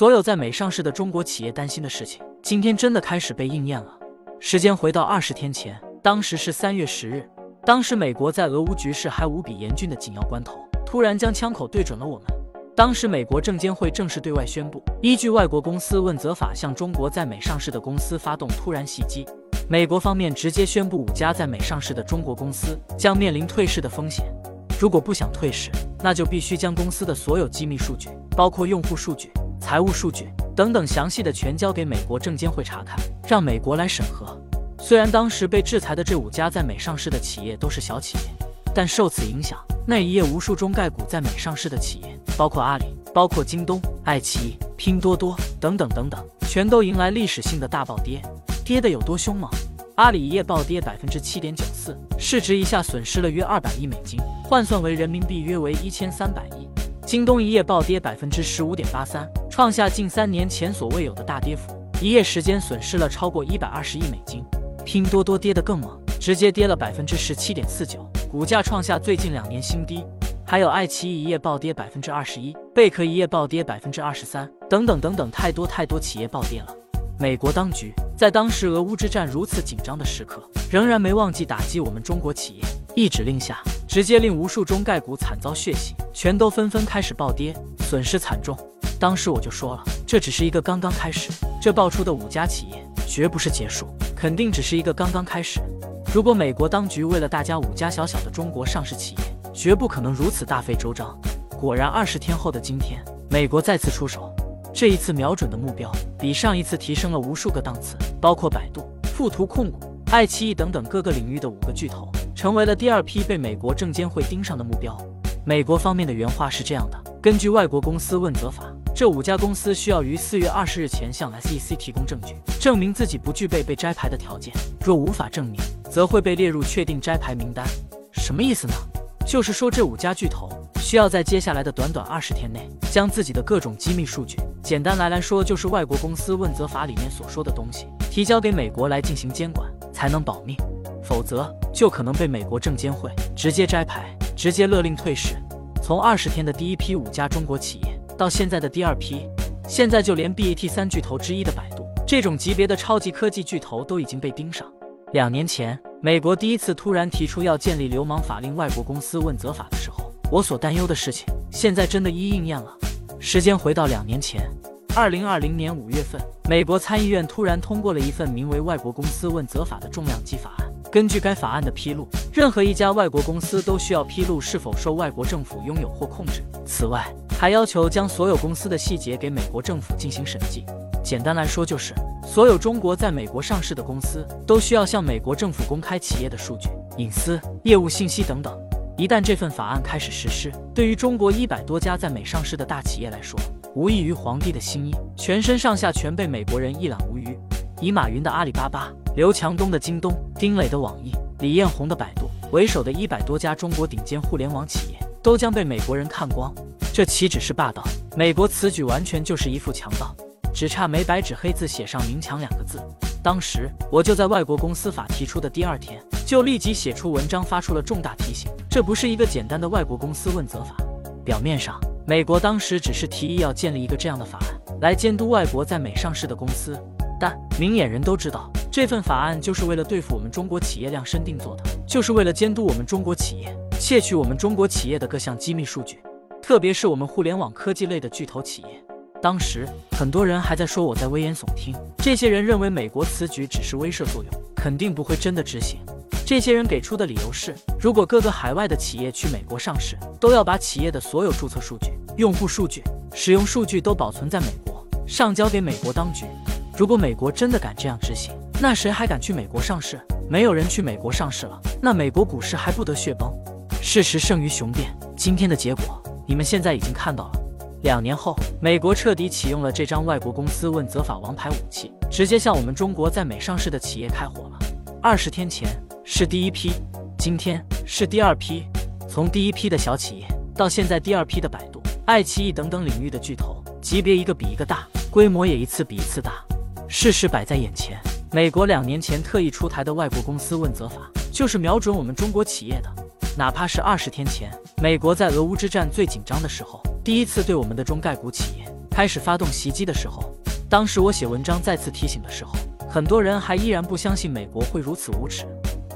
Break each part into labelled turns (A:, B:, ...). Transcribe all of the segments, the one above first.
A: 所有在美上市的中国企业担心的事情，今天真的开始被应验了。时间回到二十天前，当时是三月十日，当时美国在俄乌局势还无比严峻的紧要关头，突然将枪口对准了我们。当时美国证监会正式对外宣布，依据外国公司问责法，向中国在美上市的公司发动突然袭击。美国方面直接宣布，五家在美上市的中国公司将面临退市的风险。如果不想退市，那就必须将公司的所有机密数据，包括用户数据、财务数据等等详细的全交给美国证监会查看，让美国来审核。虽然当时被制裁的这五家在美上市的企业都是小企业，但受此影响，那一夜无数中概股在美上市的企业，包括阿里、包括京东、爱奇艺、拼多多等等等等，全都迎来历史性的大暴跌。跌的有多凶猛？阿里一夜暴跌百分之七点九四，市值一下损失了约二百亿美金，换算为人民币约为一千三百亿。京东一夜暴跌百分之十五点八三，创下近三年前所未有的大跌幅，一夜时间损失了超过一百二十亿美金。拼多多跌得更猛，直接跌了百分之十七点四九，股价创下最近两年新低。还有爱奇艺一夜暴跌百分之二十一，贝壳一夜暴跌百分之二十三，等等等等，太多太多企业暴跌了。美国当局在当时俄乌之战如此紧张的时刻，仍然没忘记打击我们中国企业，一指令下，直接令无数中概股惨遭血洗，全都纷纷开始暴跌，损失惨重。当时我就说了，这只是一个刚刚开始，这爆出的五家企业绝不是结束。肯定只是一个刚刚开始。如果美国当局为了大家五家小小的中国上市企业，绝不可能如此大费周章。果然，二十天后的今天，美国再次出手，这一次瞄准的目标比上一次提升了无数个档次，包括百度、富途控股、爱奇艺等等各个领域的五个巨头，成为了第二批被美国证监会盯上的目标。美国方面的原话是这样的：根据外国公司问责法。这五家公司需要于四月二十日前向 SEC 提供证据，证明自己不具备被摘牌的条件。若无法证明，则会被列入确定摘牌名单。什么意思呢？就是说这五家巨头需要在接下来的短短二十天内，将自己的各种机密数据，简单来来说就是外国公司问责法里面所说的东西，提交给美国来进行监管，才能保密。否则就可能被美国证监会直接摘牌，直接勒令退市。从二十天的第一批五家中国企业。到现在的第二批，现在就连 BAT 三巨头之一的百度这种级别的超级科技巨头都已经被盯上。两年前，美国第一次突然提出要建立流氓法令外国公司问责法的时候，我所担忧的事情，现在真的一一应验了。时间回到两年前，二零二零年五月份，美国参议院突然通过了一份名为《外国公司问责法》的重量级法案。根据该法案的披露，任何一家外国公司都需要披露是否受外国政府拥有或控制。此外，还要求将所有公司的细节给美国政府进行审计。简单来说，就是所有中国在美国上市的公司都需要向美国政府公开企业的数据、隐私、业务信息等等。一旦这份法案开始实施，对于中国一百多家在美上市的大企业来说，无异于皇帝的新衣，全身上下全被美国人一览无余。以马云的阿里巴巴、刘强东的京东、丁磊的网易、李彦宏的百度为首的一百多家中国顶尖互联网企业，都将被美国人看光。这岂止是霸道？美国此举完全就是一副强盗，只差没白纸黑字写上“明强”两个字。当时我就在外国公司法提出的第二天，就立即写出文章，发出了重大提醒：这不是一个简单的外国公司问责法。表面上，美国当时只是提议要建立一个这样的法案，来监督外国在美上市的公司，但明眼人都知道，这份法案就是为了对付我们中国企业量身定做的，就是为了监督我们中国企业，窃取我们中国企业的各项机密数据。特别是我们互联网科技类的巨头企业，当时很多人还在说我在危言耸听。这些人认为美国此举只是威慑作用，肯定不会真的执行。这些人给出的理由是，如果各个海外的企业去美国上市，都要把企业的所有注册数据、用户数据、使用数据都保存在美国，上交给美国当局。如果美国真的敢这样执行，那谁还敢去美国上市？没有人去美国上市了，那美国股市还不得血崩？事实胜于雄辩，今天的结果。你们现在已经看到了，两年后，美国彻底启用了这张外国公司问责法王牌武器，直接向我们中国在美上市的企业开火了。二十天前是第一批，今天是第二批。从第一批的小企业到现在第二批的百度、爱奇艺等等领域的巨头，级别一个比一个大，规模也一次比一次大。事实摆在眼前，美国两年前特意出台的外国公司问责法，就是瞄准我们中国企业的。哪怕是二十天前，美国在俄乌之战最紧张的时候，第一次对我们的中概股企业开始发动袭击的时候，当时我写文章再次提醒的时候，很多人还依然不相信美国会如此无耻，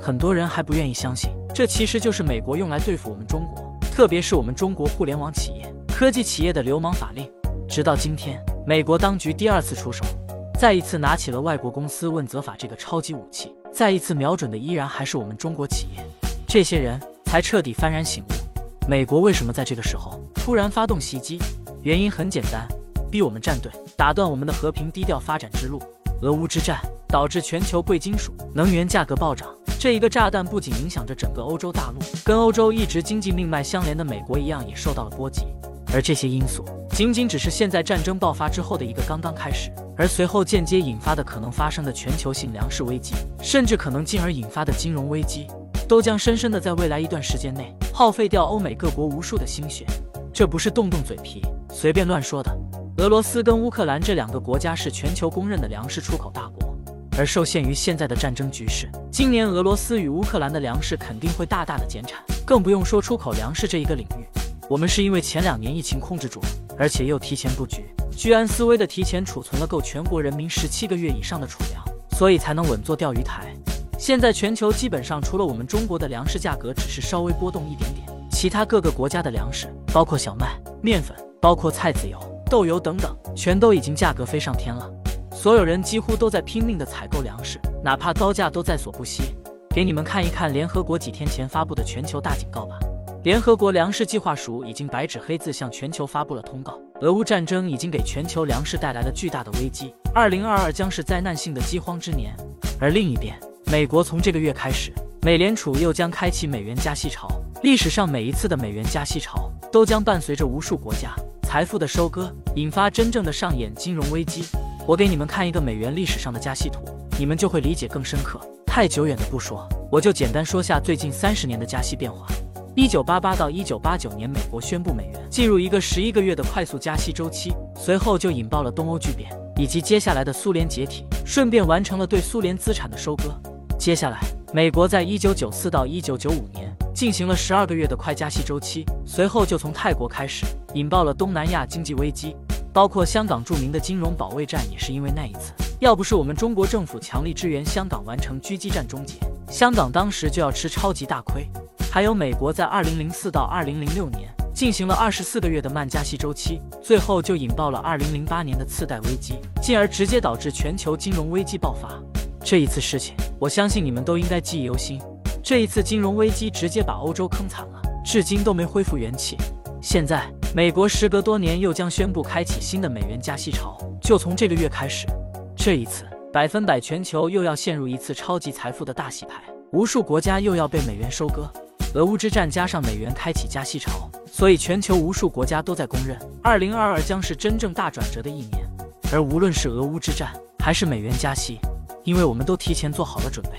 A: 很多人还不愿意相信，这其实就是美国用来对付我们中国，特别是我们中国互联网企业、科技企业的流氓法令。直到今天，美国当局第二次出手，再一次拿起了外国公司问责法这个超级武器，再一次瞄准的依然还是我们中国企业。这些人才彻底幡然醒悟，美国为什么在这个时候突然发动袭击？原因很简单，逼我们站队，打断我们的和平低调发展之路。俄乌之战导致全球贵金属、能源价格暴涨，这一个炸弹不仅影响着整个欧洲大陆，跟欧洲一直经济命脉相连的美国一样，也受到了波及。而这些因素仅仅只是现在战争爆发之后的一个刚刚开始，而随后间接引发的可能发生的全球性粮食危机，甚至可能进而引发的金融危机，都将深深的在未来一段时间内耗费掉欧美各国无数的心血。这不是动动嘴皮。随便乱说的。俄罗斯跟乌克兰这两个国家是全球公认的粮食出口大国，而受限于现在的战争局势，今年俄罗斯与乌克兰的粮食肯定会大大的减产，更不用说出口粮食这一个领域。我们是因为前两年疫情控制住了，而且又提前布局，居安思危的提前储存了够全国人民十七个月以上的储粮，所以才能稳坐钓鱼台。现在全球基本上除了我们中国的粮食价格只是稍微波动一点点，其他各个国家的粮食，包括小麦、面粉。包括菜籽油、豆油等等，全都已经价格飞上天了。所有人几乎都在拼命的采购粮食，哪怕高价都在所不惜。给你们看一看联合国几天前发布的全球大警告吧。联合国粮食计划署已经白纸黑字向全球发布了通告：俄乌战争已经给全球粮食带来了巨大的危机，二零二二将是灾难性的饥荒之年。而另一边，美国从这个月开始，美联储又将开启美元加息潮。历史上每一次的美元加息潮，都将伴随着无数国家。财富的收割，引发真正的上演金融危机。我给你们看一个美元历史上的加息图，你们就会理解更深刻。太久远的不说，我就简单说下最近三十年的加息变化。一九八八到一九八九年，美国宣布美元进入一个十一个月的快速加息周期，随后就引爆了东欧巨变以及接下来的苏联解体，顺便完成了对苏联资产的收割。接下来，美国在一九九四到一九九五年。进行了十二个月的快加息周期，随后就从泰国开始引爆了东南亚经济危机，包括香港著名的金融保卫战也是因为那一次。要不是我们中国政府强力支援香港完成狙击战终结，香港当时就要吃超级大亏。还有美国在二零零四到二零零六年进行了二十四个月的慢加息周期，最后就引爆了二零零八年的次贷危机，进而直接导致全球金融危机爆发。这一次事情，我相信你们都应该记忆犹新。这一次金融危机直接把欧洲坑惨了，至今都没恢复元气。现在美国时隔多年又将宣布开启新的美元加息潮，就从这个月开始。这一次百分百全球又要陷入一次超级财富的大洗牌，无数国家又要被美元收割。俄乌之战加上美元开启加息潮，所以全球无数国家都在公认，二零二二将是真正大转折的一年。而无论是俄乌之战还是美元加息，因为我们都提前做好了准备。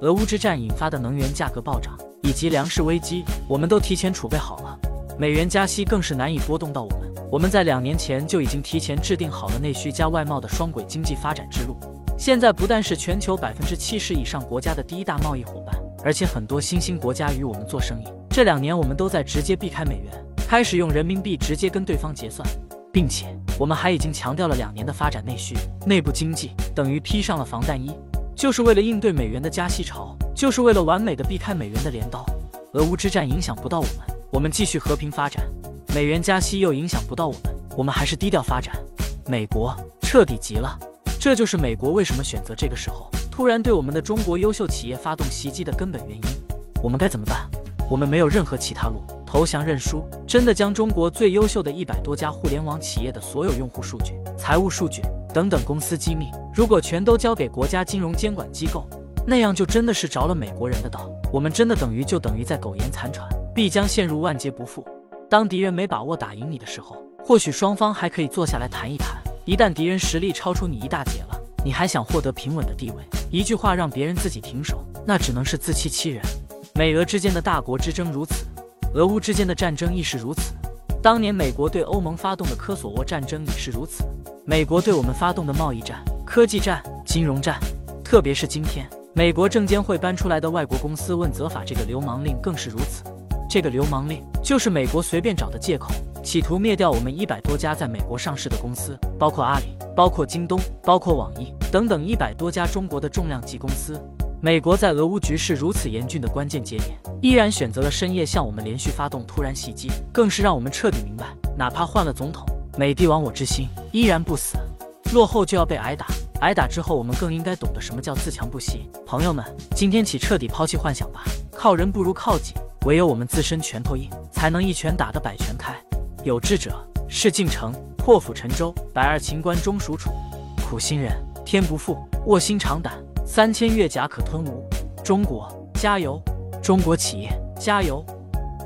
A: 俄乌之战引发的能源价格暴涨以及粮食危机，我们都提前储备好了。美元加息更是难以波动到我们。我们在两年前就已经提前制定好了内需加外贸的双轨经济发展之路。现在不但是全球百分之七十以上国家的第一大贸易伙伴，而且很多新兴国家与我们做生意。这两年我们都在直接避开美元，开始用人民币直接跟对方结算，并且我们还已经强调了两年的发展内需，内部经济等于披上了防弹衣。就是为了应对美元的加息潮，就是为了完美的避开美元的镰刀。俄乌之战影响不到我们，我们继续和平发展；美元加息又影响不到我们，我们还是低调发展。美国彻底急了，这就是美国为什么选择这个时候突然对我们的中国优秀企业发动袭击的根本原因。我们该怎么办？我们没有任何其他路，投降认输，真的将中国最优秀的一百多家互联网企业的所有用户数据、财务数据。等等公司机密，如果全都交给国家金融监管机构，那样就真的是着了美国人的道。我们真的等于就等于在苟延残喘，必将陷入万劫不复。当敌人没把握打赢你的时候，或许双方还可以坐下来谈一谈。一旦敌人实力超出你一大截了，你还想获得平稳的地位，一句话让别人自己停手，那只能是自欺欺人。美俄之间的大国之争如此，俄乌之间的战争亦是如此。当年美国对欧盟发动的科索沃战争也是如此。美国对我们发动的贸易战、科技战、金融战，特别是今天美国证监会搬出来的外国公司问责法这个流氓令更是如此。这个流氓令就是美国随便找的借口，企图灭掉我们一百多家在美国上市的公司，包括阿里、包括京东、包括网易等等一百多家中国的重量级公司。美国在俄乌局势如此严峻的关键节点，依然选择了深夜向我们连续发动突然袭击，更是让我们彻底明白，哪怕换了总统，美帝亡我之心依然不死。落后就要被挨打，挨打之后，我们更应该懂得什么叫自强不息。朋友们，今天起彻底抛弃幻想吧，靠人不如靠己，唯有我们自身拳头硬，才能一拳打得百拳开。有志者事竟成，破釜沉舟，百二秦关终属楚。苦心人天不负，卧薪尝胆。三千越甲可吞吴，中国加油！中国企业加油！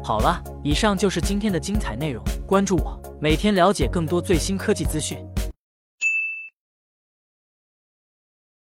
A: 好了，以上就是今天的精彩内容。关注我，每天了解更多最新科技资讯。